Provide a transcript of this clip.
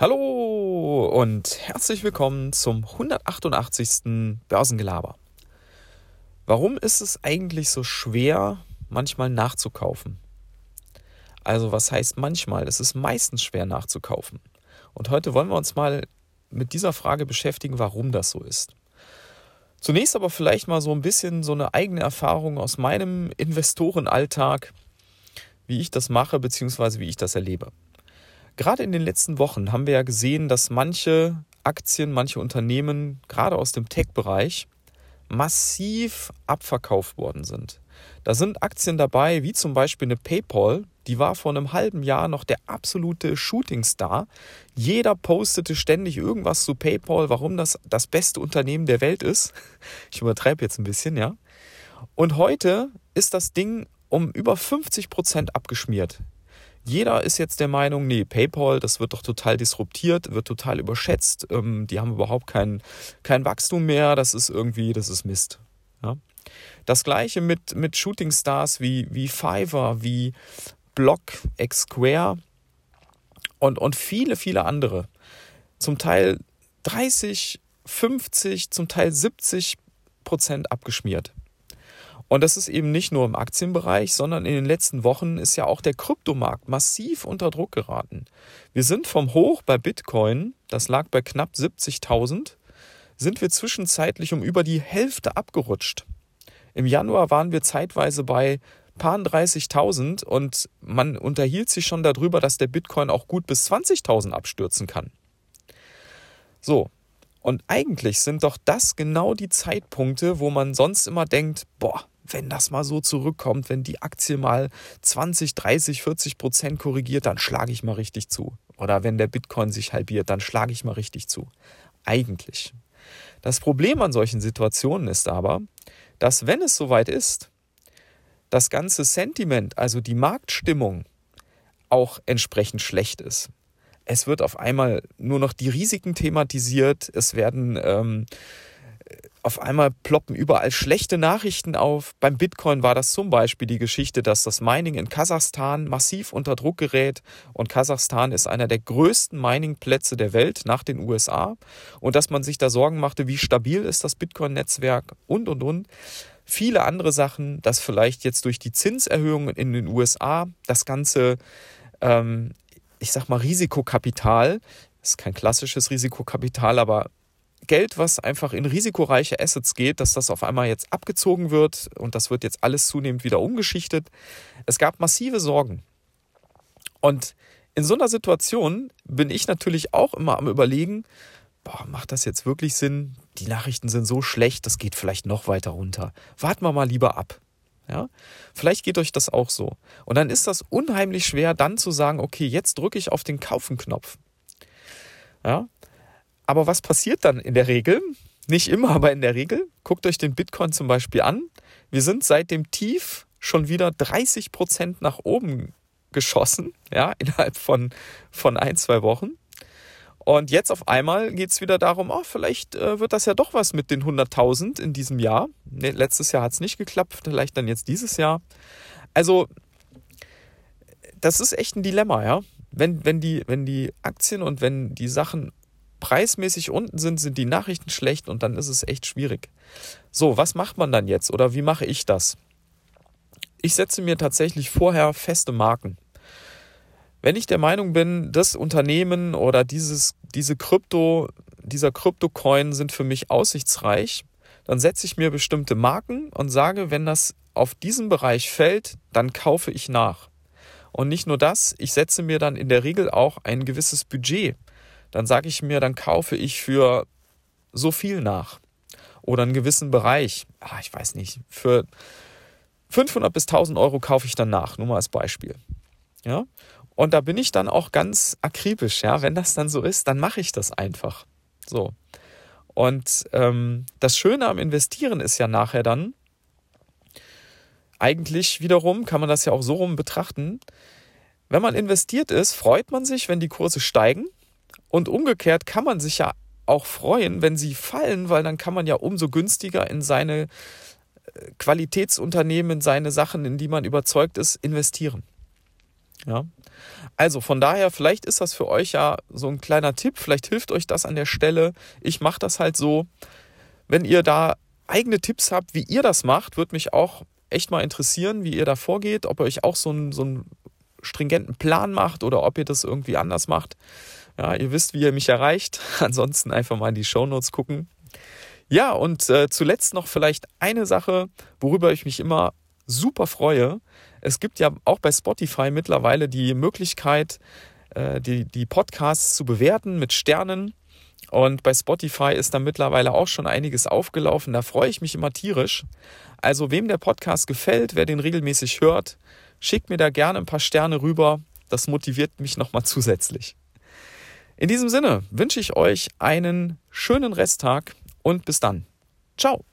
Hallo und herzlich willkommen zum 188. Börsengelaber. Warum ist es eigentlich so schwer, manchmal nachzukaufen? Also was heißt manchmal? Es ist meistens schwer nachzukaufen. Und heute wollen wir uns mal mit dieser Frage beschäftigen, warum das so ist. Zunächst aber vielleicht mal so ein bisschen so eine eigene Erfahrung aus meinem Investorenalltag, wie ich das mache bzw. wie ich das erlebe. Gerade in den letzten Wochen haben wir ja gesehen, dass manche Aktien, manche Unternehmen, gerade aus dem Tech-Bereich, massiv abverkauft worden sind. Da sind Aktien dabei, wie zum Beispiel eine PayPal, die war vor einem halben Jahr noch der absolute Shootingstar. Jeder postete ständig irgendwas zu PayPal, warum das das beste Unternehmen der Welt ist. Ich übertreibe jetzt ein bisschen, ja. Und heute ist das Ding um über 50 Prozent abgeschmiert. Jeder ist jetzt der Meinung, nee, PayPal, das wird doch total disruptiert, wird total überschätzt, ähm, die haben überhaupt kein, kein Wachstum mehr, das ist irgendwie, das ist Mist. Ja? Das gleiche mit, mit Shooting Stars wie, wie Fiverr, wie Block, X Square und, und viele, viele andere. Zum Teil 30, 50, zum Teil 70 Prozent abgeschmiert. Und das ist eben nicht nur im Aktienbereich, sondern in den letzten Wochen ist ja auch der Kryptomarkt massiv unter Druck geraten. Wir sind vom Hoch bei Bitcoin, das lag bei knapp 70.000, sind wir zwischenzeitlich um über die Hälfte abgerutscht. Im Januar waren wir zeitweise bei paar 30.000 und man unterhielt sich schon darüber, dass der Bitcoin auch gut bis 20.000 abstürzen kann. So, und eigentlich sind doch das genau die Zeitpunkte, wo man sonst immer denkt, boah, wenn das mal so zurückkommt, wenn die Aktie mal 20, 30, 40 Prozent korrigiert, dann schlage ich mal richtig zu. Oder wenn der Bitcoin sich halbiert, dann schlage ich mal richtig zu. Eigentlich. Das Problem an solchen Situationen ist aber, dass wenn es soweit ist, das ganze Sentiment, also die Marktstimmung, auch entsprechend schlecht ist. Es wird auf einmal nur noch die Risiken thematisiert, es werden ähm, auf einmal ploppen überall schlechte Nachrichten auf. Beim Bitcoin war das zum Beispiel die Geschichte, dass das Mining in Kasachstan massiv unter Druck gerät. Und Kasachstan ist einer der größten Miningplätze der Welt nach den USA. Und dass man sich da Sorgen machte, wie stabil ist das Bitcoin-Netzwerk und, und, und. Viele andere Sachen, dass vielleicht jetzt durch die Zinserhöhungen in den USA das ganze, ähm, ich sag mal, Risikokapital, ist kein klassisches Risikokapital, aber Geld, was einfach in risikoreiche Assets geht, dass das auf einmal jetzt abgezogen wird und das wird jetzt alles zunehmend wieder umgeschichtet. Es gab massive Sorgen. Und in so einer Situation bin ich natürlich auch immer am Überlegen, boah, macht das jetzt wirklich Sinn? Die Nachrichten sind so schlecht, das geht vielleicht noch weiter runter. Warten wir mal lieber ab. Ja? Vielleicht geht euch das auch so. Und dann ist das unheimlich schwer, dann zu sagen, okay, jetzt drücke ich auf den Kaufen-Knopf. Ja? Aber was passiert dann in der Regel? Nicht immer, aber in der Regel. Guckt euch den Bitcoin zum Beispiel an. Wir sind seit dem Tief schon wieder 30 Prozent nach oben geschossen, ja, innerhalb von, von ein, zwei Wochen. Und jetzt auf einmal geht es wieder darum, oh, vielleicht äh, wird das ja doch was mit den 100.000 in diesem Jahr. Nee, letztes Jahr hat es nicht geklappt, vielleicht dann jetzt dieses Jahr. Also, das ist echt ein Dilemma, ja. Wenn, wenn, die, wenn die Aktien und wenn die Sachen preismäßig unten sind, sind die Nachrichten schlecht und dann ist es echt schwierig. So, was macht man dann jetzt oder wie mache ich das? Ich setze mir tatsächlich vorher feste Marken. Wenn ich der Meinung bin, das Unternehmen oder dieses, diese Krypto, dieser Kryptocoin sind für mich aussichtsreich, dann setze ich mir bestimmte Marken und sage, wenn das auf diesen Bereich fällt, dann kaufe ich nach. Und nicht nur das, ich setze mir dann in der Regel auch ein gewisses Budget dann sage ich mir, dann kaufe ich für so viel nach. Oder einen gewissen Bereich, ah, ich weiß nicht, für 500 bis 1000 Euro kaufe ich dann nach, nur mal als Beispiel. Ja? Und da bin ich dann auch ganz akribisch, ja. Wenn das dann so ist, dann mache ich das einfach. So. Und ähm, das Schöne am Investieren ist ja nachher dann, eigentlich wiederum kann man das ja auch so rum betrachten, wenn man investiert ist, freut man sich, wenn die Kurse steigen und umgekehrt kann man sich ja auch freuen, wenn sie fallen, weil dann kann man ja umso günstiger in seine äh, Qualitätsunternehmen, in seine Sachen, in die man überzeugt ist, investieren. Ja. Also von daher, vielleicht ist das für euch ja so ein kleiner Tipp, vielleicht hilft euch das an der Stelle. Ich mache das halt so. Wenn ihr da eigene Tipps habt, wie ihr das macht, würde mich auch echt mal interessieren, wie ihr da vorgeht, ob ihr euch auch so einen, so einen stringenten Plan macht oder ob ihr das irgendwie anders macht. Ja, ihr wisst, wie ihr mich erreicht. Ansonsten einfach mal in die Shownotes gucken. Ja, und äh, zuletzt noch vielleicht eine Sache, worüber ich mich immer super freue. Es gibt ja auch bei Spotify mittlerweile die Möglichkeit, äh, die, die Podcasts zu bewerten mit Sternen. Und bei Spotify ist da mittlerweile auch schon einiges aufgelaufen. Da freue ich mich immer tierisch. Also wem der Podcast gefällt, wer den regelmäßig hört, schickt mir da gerne ein paar Sterne rüber. Das motiviert mich nochmal zusätzlich. In diesem Sinne wünsche ich euch einen schönen Resttag und bis dann. Ciao.